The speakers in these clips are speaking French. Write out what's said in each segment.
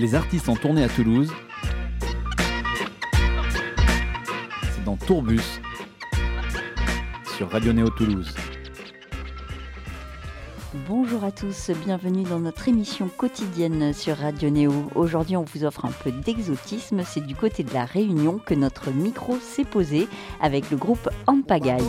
Les artistes en tournée à Toulouse. C'est dans Tourbus sur Radio Néo Toulouse. Bonjour à tous, bienvenue dans notre émission quotidienne sur Radio Néo. Aujourd'hui, on vous offre un peu d'exotisme. C'est du côté de la Réunion que notre micro s'est posé avec le groupe Ampagaille.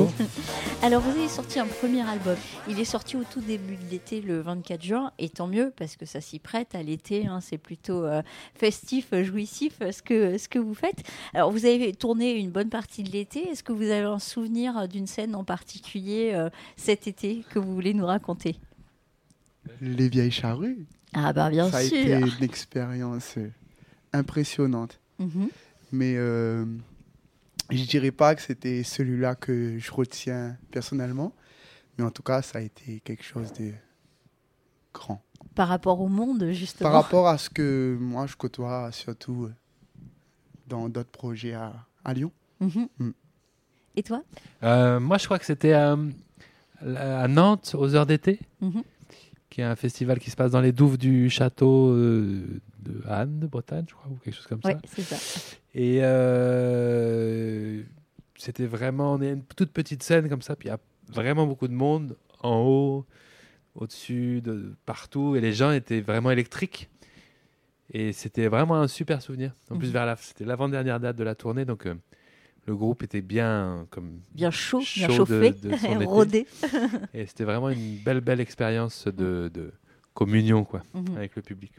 Bonjour. Alors vous avez sorti un premier album. Il est sorti au tout début de l'été, le 24 juin, et tant mieux parce que ça s'y prête à l'été. hein, c'est plutôt euh, festif, jouissif euh, ce que ce que vous faites. Alors vous avez tourné une bonne partie de l'été. Est-ce que vous avez un souvenir d'une scène en particulier euh, cet été que vous voulez nous raconter? Les vieilles charrues. Ah bah bien ça a sûr. été une expérience euh, impressionnante. Mhm. Mais euh, je dirais pas que c'était celui-là que je retiens personnellement. Mais en tout cas, ça a été quelque chose de grand. Par rapport au monde justement. Par rapport à ce que moi, je côtoie surtout euh, dans d'autres projets à, à Lyon. Mhm. Mm. Et toi? Euh, moi, je crois que c'était à Nantes, aux heures d'été, Mhm. Qui est un festival qui se passe dans les douves du château euh, de Anne, de Bretagne, je crois, ou quelque chose comme Ouais, ça. c'est ça. Et euh, c'était vraiment, on est une toute petite scène comme ça, puis il y a vraiment beaucoup de monde en haut, au-dessus, de partout, et les gens étaient vraiment électriques. Et c'était vraiment un super souvenir. En plus, Mhm. vers la, c'était l'avant-dernière date de la tournée, donc euh, le groupe était bien comme Bien chaud, bien Chaud chauffé, de son rodé. et c'était vraiment une belle, belle expérience de, de communion quoi, Mhm. avec le public.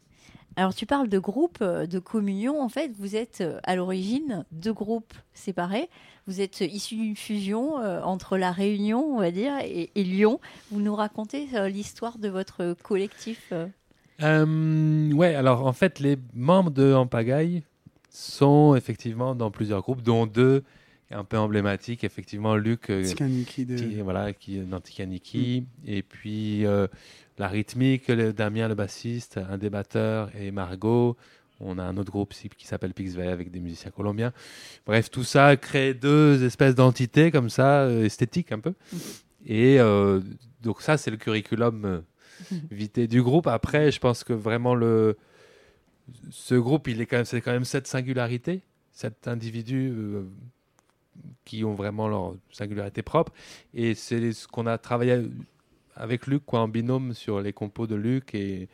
Alors tu parles de groupe, euh, de communion. En fait, vous êtes euh, à l'origine deux groupes séparés. Vous êtes issus d'une fusion euh, entre la Réunion, on va dire, et, et Lyon. Vous nous racontez euh, l'histoire de votre collectif euh, ouais, alors en fait, les membres de Ampagaille sont effectivement dans plusieurs groupes, dont deux un peu emblématiques. Effectivement, Luc, euh, de... qui, voilà, qui est dans Tikaniki, et puis euh, la rythmique, le- Damien le bassiste, un des batteurs, et Margot. On a un autre groupe qui s'appelle Pixvey avec des musiciens colombiens. Bref, tout ça crée deux espèces d'entités comme ça, euh, esthétiques un peu. Et euh, donc ça, c'est le curriculum vitae du groupe. Après, je pense que vraiment le ce groupe, il est quand même, c'est quand même cette singularité, cet individu euh, qui ont vraiment leur singularité propre. Et c'est ce qu'on a travaillé avec Luc, quoi, en binôme sur les compos de Luc et,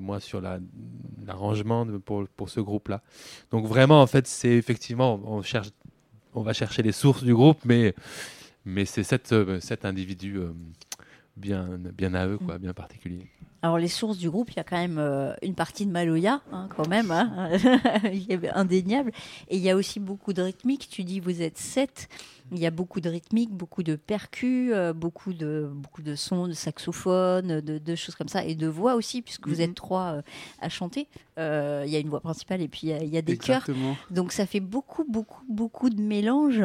moi sur la- l'arrangement pour, pour ce groupe-là. Donc vraiment, en fait, c'est effectivement, on, cherche, on va chercher les sources du groupe, mais, mais c'est cet, euh, cet individu euh, bien, bien à eux, quoi, bien particulier. Alors les sources du groupe, il y a quand même euh, une partie de Maloya, hein, quand même, hein. indéniable. Et il y a aussi beaucoup de rythmique. Tu dis vous êtes sept. Il y a beaucoup de rythmique, beaucoup de percus, euh, beaucoup de beaucoup de sons, de saxophone, de, de choses comme ça, et de voix aussi, puisque vous Mhm. êtes trois euh, à chanter. Il y a une voix principale et puis il y a, il y a des chœurs. Donc ça fait beaucoup, beaucoup, beaucoup de mélange.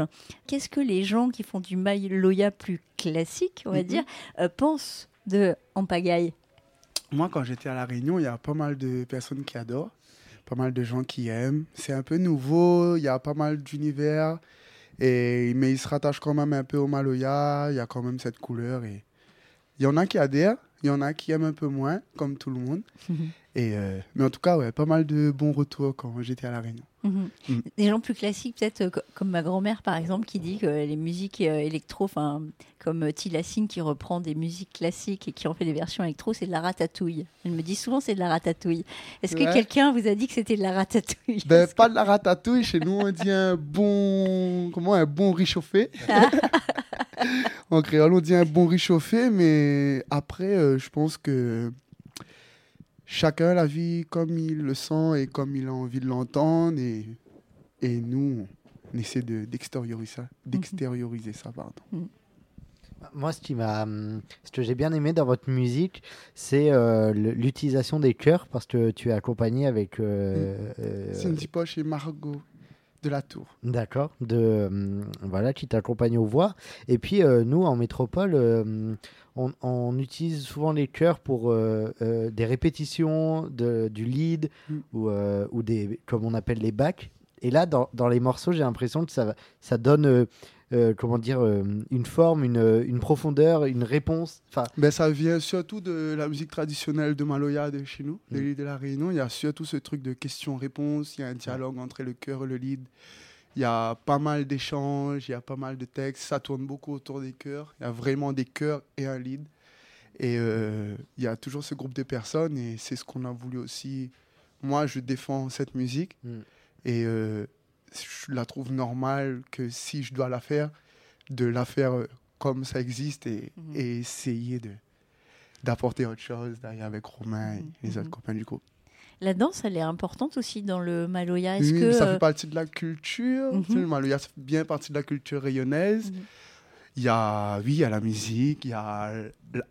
Qu'est-ce que les gens qui font du Maloya plus classique, on va Mhm. dire, pensent de Ampagaille Moi, quand j'étais à La Réunion, il y a pas mal de personnes qui adorent, pas mal de gens qui aiment. C'est un peu nouveau, il y a pas mal d'univers, et, mais il se rattache quand même un peu au Maloya, il y a quand même cette couleur. Et... Il y en a qui adhèrent, il y en a qui aiment un peu moins, comme tout le monde. Et, euh, mais en tout cas, ouais, pas mal de bons retours quand j'étais à La Réunion. Mhm. Mm. Des gens plus classiques, peut-être euh, co- comme ma grand-mère par exemple, qui dit que les musiques euh, électro, comme euh, Tila Singh qui reprend des musiques classiques et qui en fait des versions électro, c'est de la ratatouille. Elle me dit souvent c'est de la ratatouille. Est-ce que quelqu'un vous a dit que c'était de la ratatouille? Ben, pas de la ratatouille, chez nous on dit un bon, comment, un bon réchauffé. en créole on dit un bon réchauffé, mais après euh, je pense que chacun la vit comme il le sent et comme il a envie de l'entendre et, et nous on essaie de- d'extérioriser ça, d'extérioriser ça pardon. Moi, ce, qui m'a, hum, ce que j'ai bien aimé dans votre musique, c'est euh, l'utilisation des chœurs, parce que tu es accompagné avec. euh, euh, Cindy Poche et Margot de la Tour. D'accord, de hum, voilà qui t'accompagne aux voix. Et puis euh, nous en métropole, euh, on, on utilise souvent les chœurs pour euh, euh, des répétitions de, du lead Mm. ou, euh, ou des comme on appelle les backs. Et là, dans, dans les morceaux, j'ai l'impression que ça, ça donne euh, euh, comment dire euh, une forme, une, une profondeur, une réponse. Enfin, Ben, ça vient surtout de la musique traditionnelle de Maloya de chez nous, de Mm. l'île de la Réunion. Il y a surtout ce truc de questions-réponses, il y a un dialogue entre le chœur et le lead. Il y a pas mal d'échanges, il y a pas mal de textes, ça tourne beaucoup autour des chœurs. Il y a vraiment des chœurs et un lead. Et euh, il y a toujours ce groupe de personnes et c'est ce qu'on a voulu aussi. Moi, je défends cette musique Mm. et euh, je la trouve normale que si je dois la faire, de la faire euh, comme ça existe et, Mhm. et essayer de d'apporter autre chose d'ailleurs avec Romain et les Mhm. autres copains du groupe. La danse, elle est importante aussi dans le Maloya. Est-ce Oui, que ça euh, fait partie de la culture. Mhm. Le Maloya, ça fait bien partie de la culture rayonnaise. Mhm. Il y a, oui, il y a la musique, il y a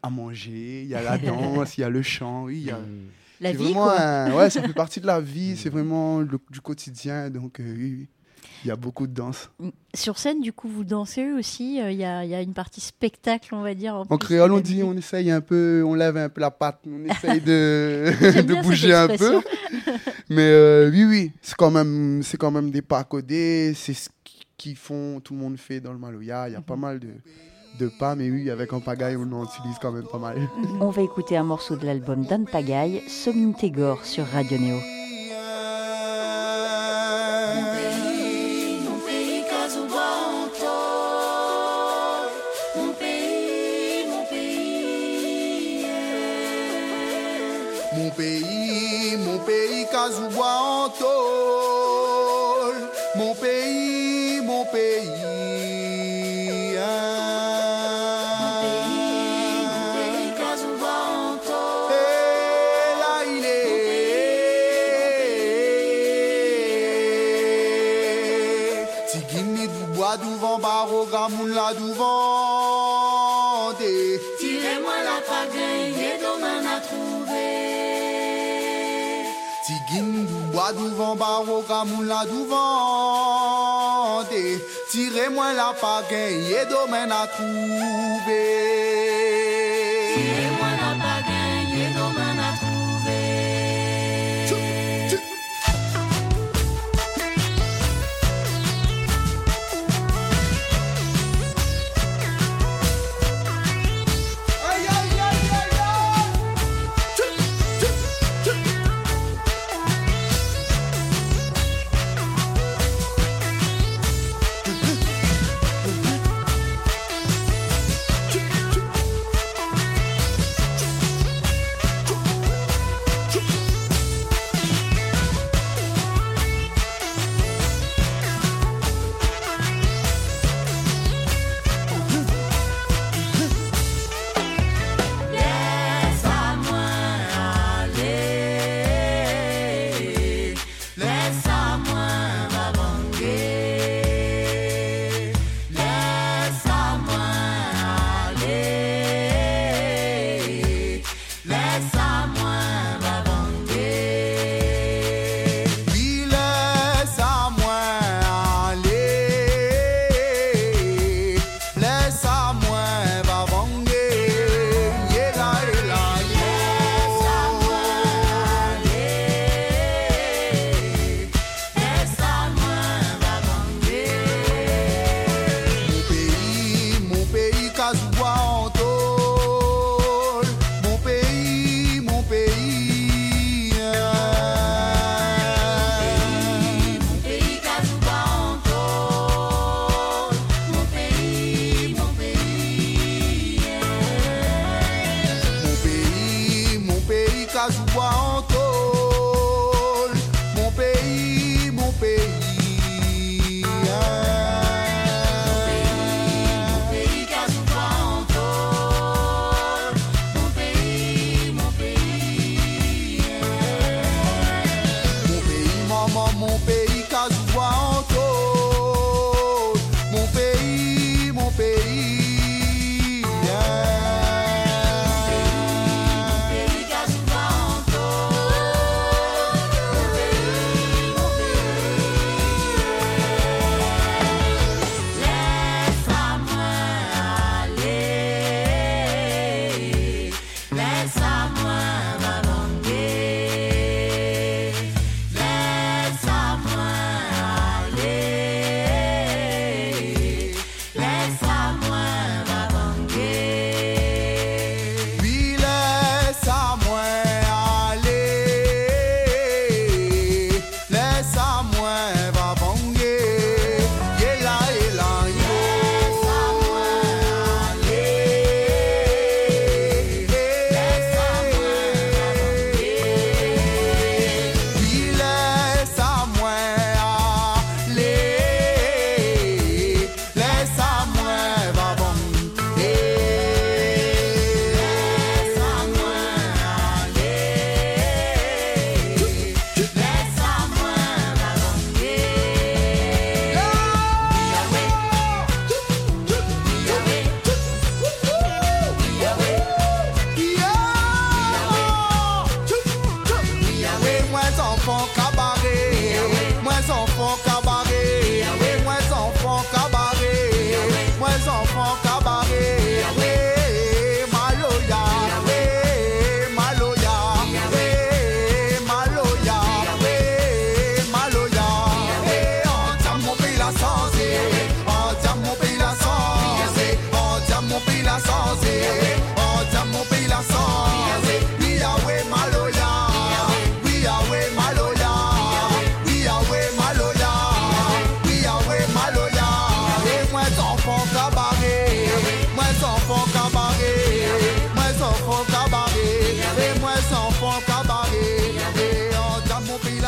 à manger, il y a la danse, il y a le chant. Oui, il y a, la c'est vie, quoi. un- ouais, ça fait partie de la vie, c'est vraiment le- du quotidien. Donc, euh, oui, oui, il y a beaucoup de danse. Sur scène, du coup, vous dansez aussi. euh, Il y, a, y a une partie spectacle, on va dire. En, En créole, on dit, on essaye un peu, on lève un peu la patte, on essaye de, de bouger un peu. Mais euh, oui, oui, c'est quand même, c'est quand même des pas codés. C'est ce qui- qu'ils font, tout le monde fait dans le Maloya. Il y a pas Mhm. mal de, de pas, mais oui, avec un pagaille, on en utilise quand même pas mal. On va écouter un morceau de l'album d'Anne Pagaille, Somine Tégor sur Radio Néo. Mon pays, Kazubanto. Mon pays, mon pays. Mon pays, mon pays, Kazouba en tôle. Mon pays, devant Baroka moula devant des Tirez-moi la pagaille et domaine à trouver Tirez-moi la.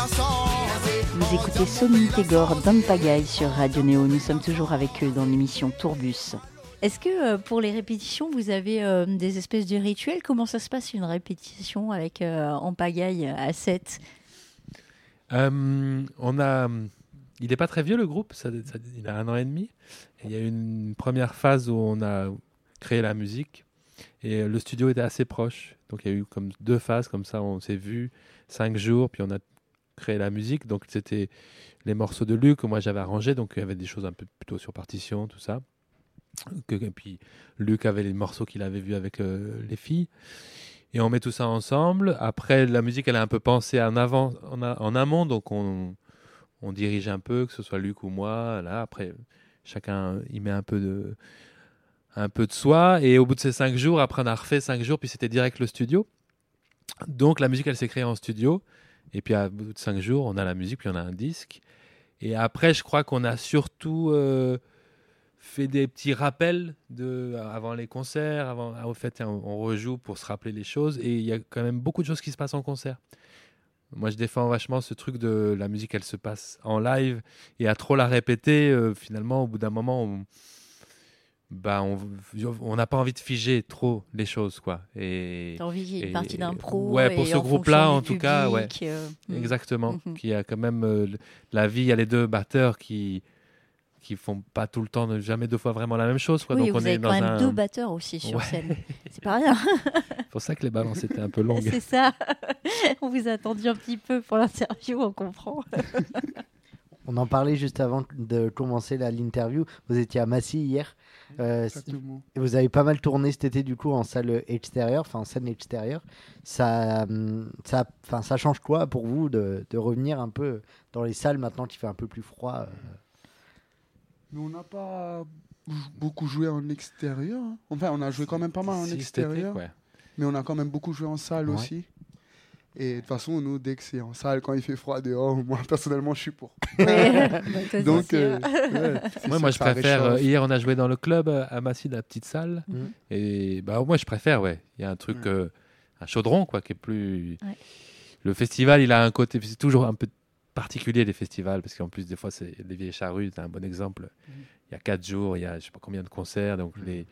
Vous écoutez Sony Tégor d'Ampagaille sur Radio Néo. Nous sommes toujours avec eux dans l'émission Tourbus. Est-ce que euh, pour les répétitions, vous avez euh, des espèces de rituels? Comment ça se passe une répétition avec euh, Ampagaille à 7 Euh, on a, il n'est pas très vieux le groupe, ça, ça- il a un an et demi. Et il y a eu une première phase où on a créé la musique et le studio était assez proche. Donc il y a eu comme deux phases comme ça, on s'est vu cinq jours, puis on a créé la musique. Donc c'était les morceaux de Luc que moi j'avais arrangés, donc il y avait des choses un peu plutôt sur partition, tout ça. Que, et puis Luc avait les morceaux qu'il avait vus avec euh, les filles. Et on met tout ça ensemble. Après, la musique, elle est un peu pensée en avant, en amont, donc on, on dirige un peu, que ce soit Luc ou moi. Là, après, chacun y met un peu de, un peu de soi. Et au bout de ces cinq jours, après, on a refait cinq jours, puis c'était direct le studio. Donc la musique, elle s'est créée en studio. Et puis, à bout de cinq jours, on a la musique, puis on a un disque. Et après, je crois qu'on a surtout euh, fait des petits rappels de, avant les concerts. Avant, ah, au fait, on rejoue pour se rappeler les choses. Et il y a quand même beaucoup de choses qui se passent en concert. Moi, je défends vachement ce truc de la musique, elle se passe en live. Et à trop la répéter, euh, finalement, au bout d'un moment, on bah, on on n'a pas envie de figer trop les choses. quoi. Et T'as envie qu'il y ait une partie d'impro ouais, pour ce groupe-là, fonction en tout cas, ouais. euh, mm. Exactement. Mhm. Qui a quand même euh, la vie, il y a les deux batteurs qui qui font pas tout le temps, jamais deux fois vraiment la même chose. Quoi. Oui, Donc vous on avez est quand dans même un. deux batteurs aussi sur Ouais. scène. C'est pas rien. C'est pour ça que les balances étaient un peu longues. C'est ça. on vous a attendu un petit peu pour l'interview, on comprend. On en parlait juste avant de commencer la- l'interview. Vous étiez à Massy hier. Euh, vous avez pas mal tourné cet été du coup en salle extérieure, enfin en scène extérieure. Ça, hum, ça, enfin ça change quoi pour vous de, de revenir un peu dans les salles maintenant qu'il fait un peu plus froid euh Mais on n'a pas beaucoup joué en extérieur. hein. Enfin, on a joué quand même pas mal en été, extérieur. ouais. Mais on a quand même beaucoup joué en salle Ouais. aussi. Et de toute façon, nous, dès que c'est en salle, quand il fait froid dehors, moi, personnellement, je suis pour. Ouais. Bah, Donc, euh, ouais, moi, que je préfère. euh, hier, on a joué dans le club euh, à Massy, la petite salle. Mhm. Et bah, moi, je préfère, ouais. Il y a un truc, Ouais. euh, un chaudron, quoi, qui est plus. Ouais. Le festival, il a un côté. C'est toujours un peu particulier, les festivals, parce qu'en plus, des fois, c'est les vieilles charrues, c'est un bon exemple. Mhm. Il y a quatre jours, il y a je sais pas combien de concerts. Donc, les.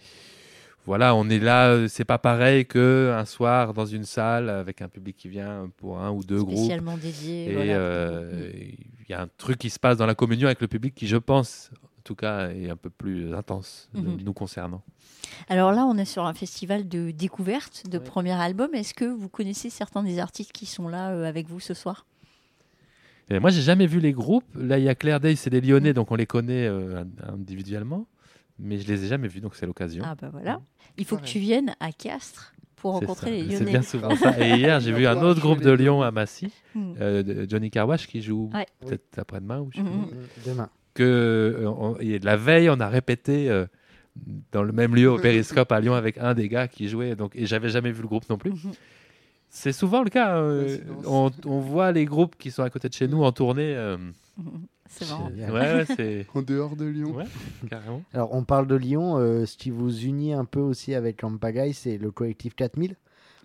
Voilà, on est là, euh, c'est pas pareil que un soir dans une salle avec un public qui vient pour un ou deux groupes. Spécialement dédié. Et voilà. euh, il y a un truc qui se passe dans la communion avec le public qui, je pense, en tout cas, est un peu plus intense de- Mhm. nous concernant. Alors là, on est sur un festival de découverte de Ouais. premier album. Est-ce que vous connaissez certains des artistes qui sont là euh, avec vous ce soir? Et moi, j'ai jamais vu les groupes. Là, il y a Claire Day, c'est des Lyonnais, donc on les connaît euh, individuellement, mais je les ai jamais vus, donc c'est l'occasion. Ah bah voilà. Il faut que tu viennes à Castres pour C'est rencontrer ça. les C'est Lyonnais. bien souvent ça. Et hier, j'ai vu un autre groupe de Lyon à Massy, Mm. euh, Johnny Carwash, qui joue Ouais. peut-être après-demain ou je sais Mhm. plus. demain que euh, on- et la veille, on a répété euh, dans le même lieu au Périscope à Lyon avec un des gars qui jouait. Donc, et j'avais jamais vu le groupe non plus. C'est souvent le cas. euh, on, on voit les groupes qui sont à côté de chez nous en tournée. Euh. C'est marrant. Ouais, En dehors de Lyon. Ouais. carrément. Alors, on parle de Lyon. euh, ce qui vous unit un peu aussi avec Ampagaille, c'est le collectif 4000.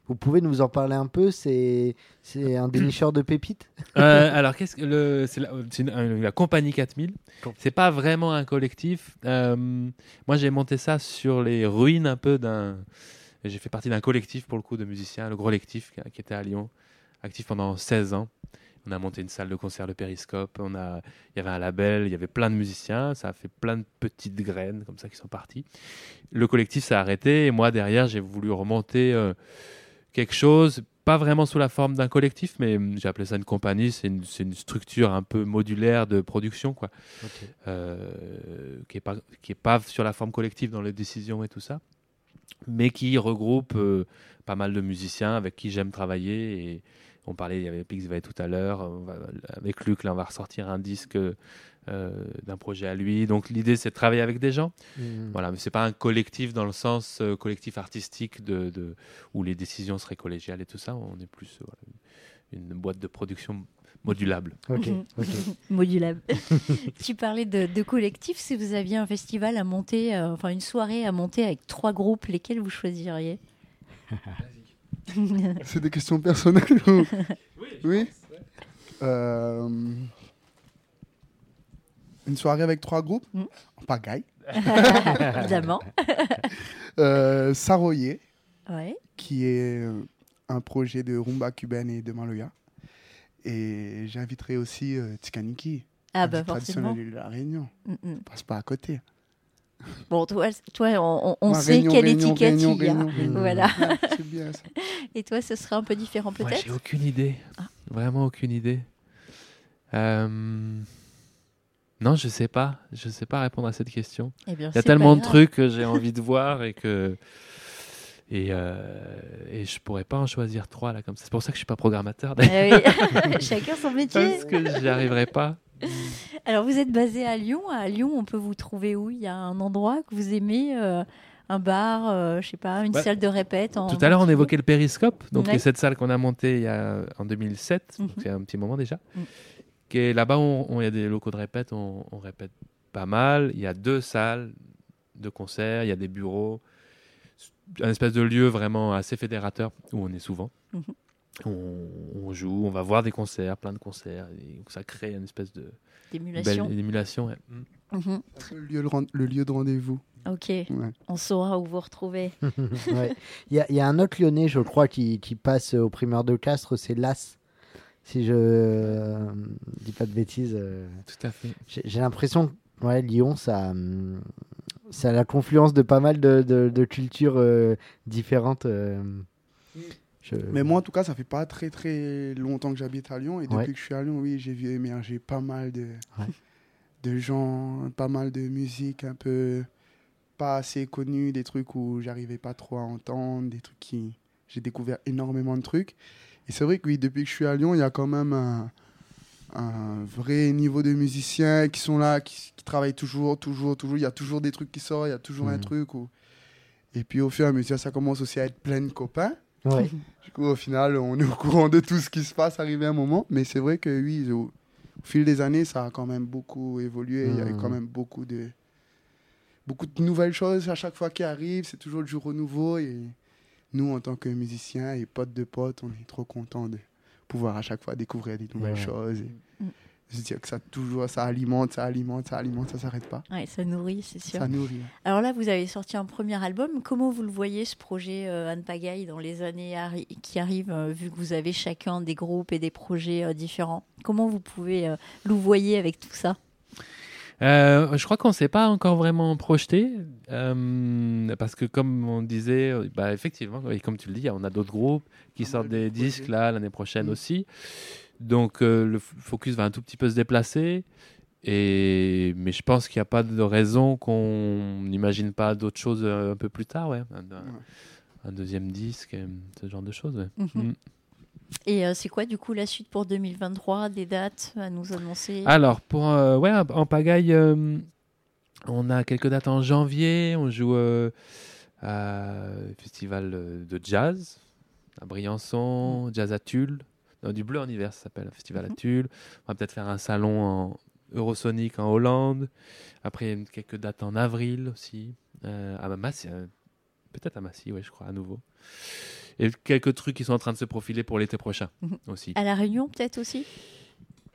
Vous pouvez nous en parler un peu C'est c'est un dénicheur de pépites? Euh, alors, qu'est-ce que le, c'est la, une- la compagnie 4000. C'est pas vraiment un collectif. Euh, moi, j'ai monté ça sur les ruines un peu d'un. J'ai fait partie d'un collectif pour le coup de musiciens, le Gros Lectif, qui, qui était à Lyon, actif pendant 16 ans. On a monté une salle de concert, le Périscope. On a, il y avait un label, il y avait plein de musiciens. Ça a fait plein de petites graines comme ça qui sont parties. Le collectif s'est arrêté et moi derrière, j'ai voulu remonter euh, quelque chose. pas vraiment sous la forme d'un collectif, mais hum, j'ai appelé ça une compagnie. C'est une, structure un peu modulaire de production, quoi, euh, qui est pas qui est pas sur la forme collective dans les décisions et tout ça, mais qui regroupe euh, pas mal de musiciens avec qui j'aime travailler. Et on parlait, il y avait Pixvay tout à l'heure. Avec Luc, là, on va ressortir un disque euh, d'un projet à lui. Donc l'idée, c'est de travailler avec des gens. Mhm. Voilà, mais c'est pas un collectif dans le sens euh, collectif artistique de, de- où les décisions seraient collégiales et tout ça. On est plus euh, voilà, une, boîte de production modulable. Ok, ok. Modulable. tu parlais de, de collectif. Si vous aviez un festival à monter, euh, enfin une soirée à monter avec trois groupes, lesquels vous choisiriez? C'est des questions personnelles ou- Oui. Euh, Une soirée avec trois groupes Mm. En pagaille. Évidemment. Euh, Saroyer, Ouais. qui est un projet de rumba cubaine et de maloya. Et j'inviterai aussi euh, Tikaniki, Ah bah traditionnelle de la Réunion. Mm, mm. On passe pas à côté. Bon, toi, toi on, sait Réunion, quelle Réunion, étiquette Réunion, il y a. Voilà. Ouais, C'est bien ça. Et toi, ce serait un peu différent Moi, peut-être? j'ai aucune idée. Ah. Vraiment aucune idée. Euh, Non, je sais pas. Je sais pas répondre à cette question. Eh bien, Il y a tellement de trucs que j'ai envie de voir et que et, euh, et je pourrais pas en choisir trois là comme ça. C'est pour ça que je suis pas programmateur d'ailleurs, Eh oui. Chacun son métier. parce que j'y arriverai pas. Alors, vous êtes basé à Lyon. À Lyon, on peut vous trouver où? Il y a un endroit que vous aimez euh, Un bar, euh, je sais pas, une Bah, salle de répète en Tout à l'heure, on évoquait le périscope, donc Ouais. cette salle qu'on a montée il y a, en 2007, donc Mhm. c'est un petit moment déjà. Mm. Là-bas, il y a des locaux de répète, on, on répète pas mal. Il y a deux salles de concert, il y a des bureaux, un espèce de lieu vraiment assez fédérateur où on est souvent. Mhm. On, on joue, on va voir des concerts, plein de concerts, et donc ça crée une espèce de belle d'émulation. émulation. ouais. Mm. Mhm. Le lieu de, ren- le lieu de rendez-vous. Ok, Ouais. on saura où vous retrouver. Ouais. Il y, a- il y a un autre lyonnais, je crois, qui, qui passe au primeur de Castres, c'est Las. Si je euh, dis pas de bêtises. euh, Tout à fait. J'ai j'ai l'impression que ouais, Lyon, ça, hum, ça a la confluence de pas mal de, de- de cultures euh, différentes. Je- Mais moi, en tout cas, ça fait pas très très longtemps que j'habite à Lyon. Et depuis Ouais. que je suis à Lyon, oui, j'ai vu émerger pas mal de, Ouais. de gens, pas mal de musique un peu pas assez connue, des trucs où j'arrivais pas trop à entendre, des trucs qui. J'ai découvert énormément de trucs. Et c'est vrai que oui, depuis que je suis à Lyon, il y a quand même un, un vrai niveau de musiciens qui sont là, qui, qui travaillent toujours, toujours, toujours. Il y a toujours des trucs qui sortent, il y a toujours un Mhm. truc. Où... Et puis au fur et à mesure, ça commence aussi à être plein de copains. Ouais. Du coup, au final, on est au courant de tout ce qui se passe arrivé à un moment. Mais c'est vrai que oui, au, fil des années, ça a quand même beaucoup évolué. Il y a eu quand même beaucoup de, beaucoup de nouvelles choses à chaque fois qui arrivent. C'est toujours le jour au nouveau. Et nous, en tant que musiciens et potes de potes, on est trop contents de pouvoir à chaque fois découvrir des nouvelles Ouais. choses. Et Mhm. se dire que ça toujours, ça alimente, ça alimente, ça alimente, ça s'arrête pas. Ouais, ça nourrit, c'est sûr. Ça nourrit. Alors là, vous avez sorti un premier album. Comment vous le voyez, ce projet euh, Anne Pagaille, dans les années arri- qui arrivent, euh, vu que vous avez chacun des groupes et des projets euh, différents? Comment vous pouvez euh, le voyez avec tout ça? Euh, je crois qu'on ne s'est pas encore vraiment projeté, euh, parce que comme on disait, bah, effectivement, et comme tu le dis, on a d'autres groupes qui sortent des disques là l'année prochaine Mm. aussi. Donc euh, le focus va un tout petit peu se déplacer. Et... Mais je pense qu'il n'y a pas de raison qu'on n'imagine pas d'autres choses euh, un peu plus tard, ouais. Un, un- Ouais. un deuxième disque, euh, ce genre de choses. ouais. Mhm. Mm. Et euh, c'est quoi, du coup, la suite pour 2023 Des dates à nous annoncer? Alors, pour, euh, ouais, en pagaille, on a quelques dates en janvier. On joue à festival de jazz à Briançon, Jazz à Tulle. Non, du Bleu en hiver, ça s'appelle, un festival Mhm. à Tulle. On va peut-être faire un salon en Eurosonic en Hollande. Après, il y a quelques dates en avril aussi. Euh, à Massy, euh, peut-être à Massy, ouais, je crois, à nouveau. Et quelques trucs qui sont en train de se profiler pour l'été prochain Mhm. aussi. À La Réunion, peut-être aussi?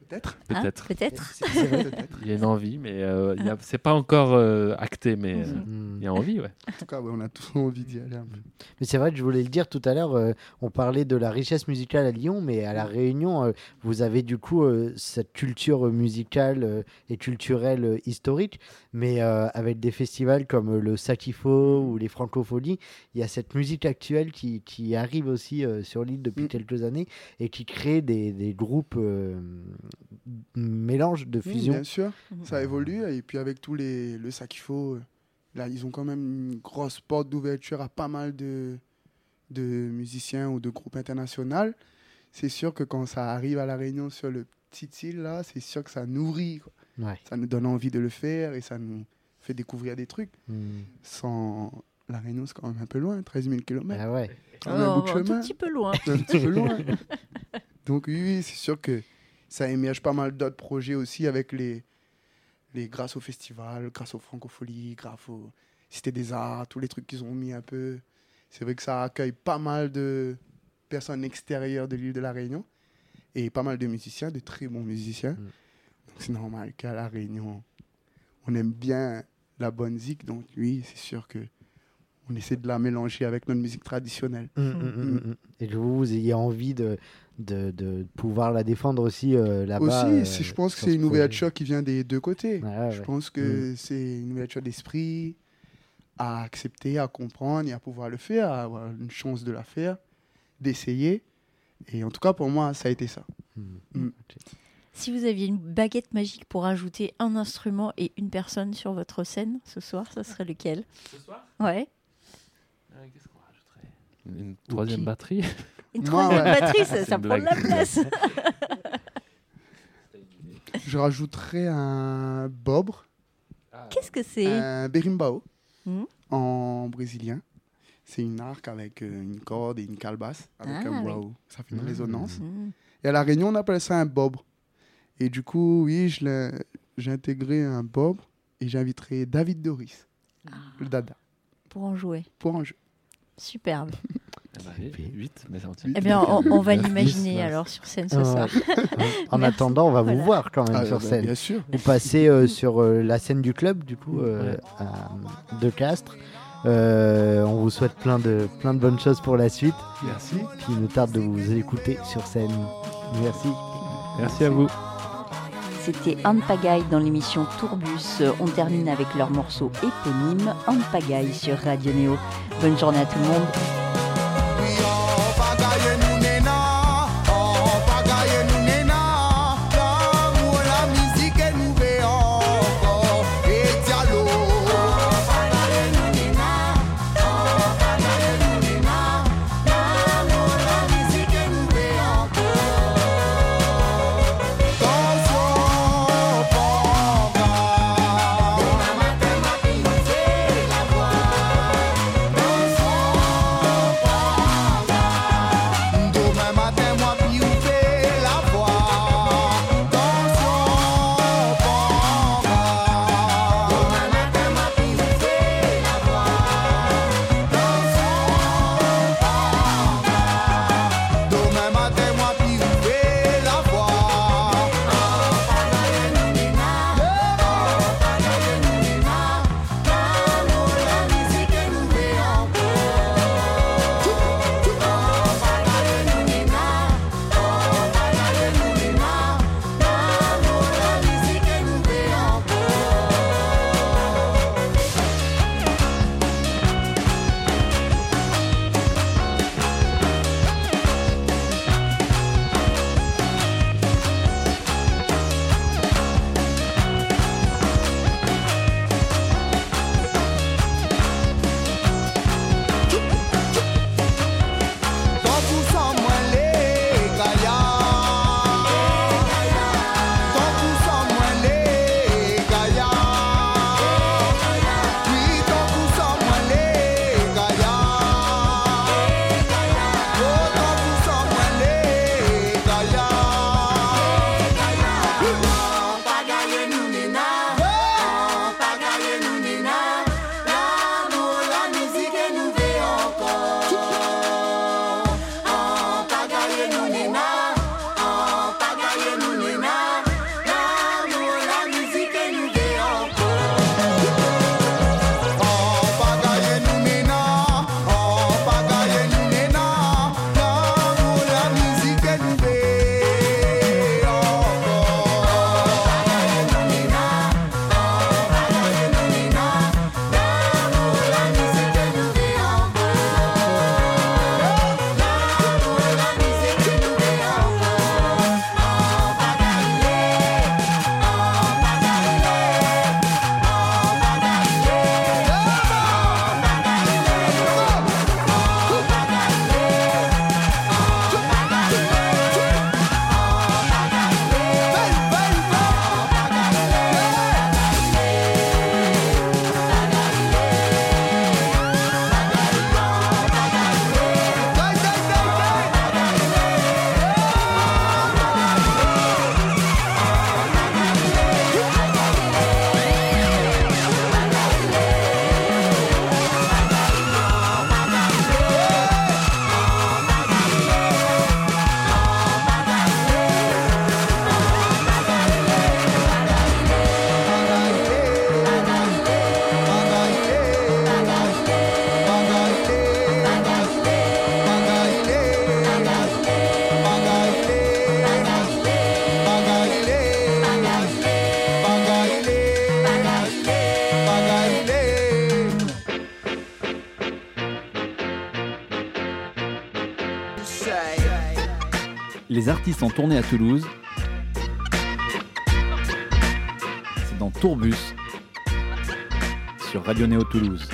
Peut-être. Hein, Peut-être. Peut-être. Peut-être. Il y a une envie, mais euh, il y a- c'est pas encore euh, acté, mais euh, Mm. il y a envie, ouais. En tout cas, ouais, on a tous envie d'y aller un peu. Mais c'est vrai que je voulais le dire tout à l'heure, euh, on parlait de la richesse musicale à Lyon, mais à La Réunion, euh, vous avez du coup euh, cette culture musicale euh, et culturelle euh, historique, mais euh, avec des festivals comme le Sakifo ou les Francopholies, il y a cette musique actuelle qui, qui arrive aussi euh, sur l'île depuis Mm. quelques années et qui crée des, des groupes euh, mélange de Oui, fusion. bien sûr, Mhm. ça évolue. Et puis avec tous les le sac qu'il faut, euh, là, ils ont quand même une grosse porte d'ouverture à pas mal de, de musiciens ou de groupes internationaux. C'est sûr que quand ça arrive à la Réunion sur le petit île, là, c'est sûr que ça nourrit. quoi. Ouais. Ça nous donne envie de le faire et ça nous fait découvrir des trucs. Mm. Sans la Réunion, c'est quand même un peu loin, 13 000 km. Ah ouais. Quand même un bout de Oh, un petit peu loin. C'est un petit peu loin. Donc oui, oui, c'est sûr que ça émerge pas mal d'autres projets aussi avec les, les grâce au festival, grâce aux francopholies, grâce aux Cité des Arts, tous les trucs qu'ils ont mis un peu. C'est vrai que ça accueille pas mal de personnes extérieures de l'île de la Réunion et pas mal de musiciens, de très bons musiciens. Mm. Donc c'est normal qu'à la Réunion, on aime bien la bonne zik. Donc oui, c'est sûr que on essaie de la mélanger avec notre musique traditionnelle. Mm, mm, mm, mm. Et que vous, vous ayez envie de, de, de pouvoir la défendre aussi euh, là-bas. Aussi, euh, je pense que c'est ce une projet. ouverture qui vient des deux côtés. Ouais, je ouais. pense que c'est une ouverture d'esprit à accepter, à comprendre et à pouvoir le faire, à avoir une chance de la faire, d'essayer. Et en tout cas, pour moi, ça a été ça. Si vous aviez une baguette magique pour ajouter un instrument et une personne sur votre scène ce soir, ça serait lequel? Ce soir? Ouais. Une troisième batterie Une Moi, troisième ouais. batterie, ça, prend de la place. Je rajouterais un bobre, Qu'est-ce que c'est? Un berimbau Mhm. en brésilien. C'est une arc avec euh, une corde et une calebasse, avec Ah, un oui. bois. Ça fait une Mhm. résonance. Mm. Et à La Réunion, on appelle ça un bobre. Et du coup, oui, j'ai intégré un bobre et j'inviterai David Doris, Ah. le dada, Pour en jouer. pour un jeu. Superbe. Allez, 8, mais ça en tient. Huit. Eh bien, on, on va l'imaginer alors sur scène ce Ouais. soir. En Merci. attendant, on va vous Voilà. voir quand même Ah, sur bah, scène. Bien sûr. Vous passez euh, sur euh, la scène du club, du coup, euh, à De Castres. Euh, on vous souhaite plein de, plein de bonnes choses pour la suite. Merci. Puis il nous tarde de vous écouter sur scène. Merci. Merci à vous. C'était Anne dans l'émission Tourbus. On termine avec leur morceau éponyme Anne sur Radio Néo. Bonne journée à tout le monde. Artistes en à Toulouse. C'est dans Tourbus sur Radio Néo Toulouse.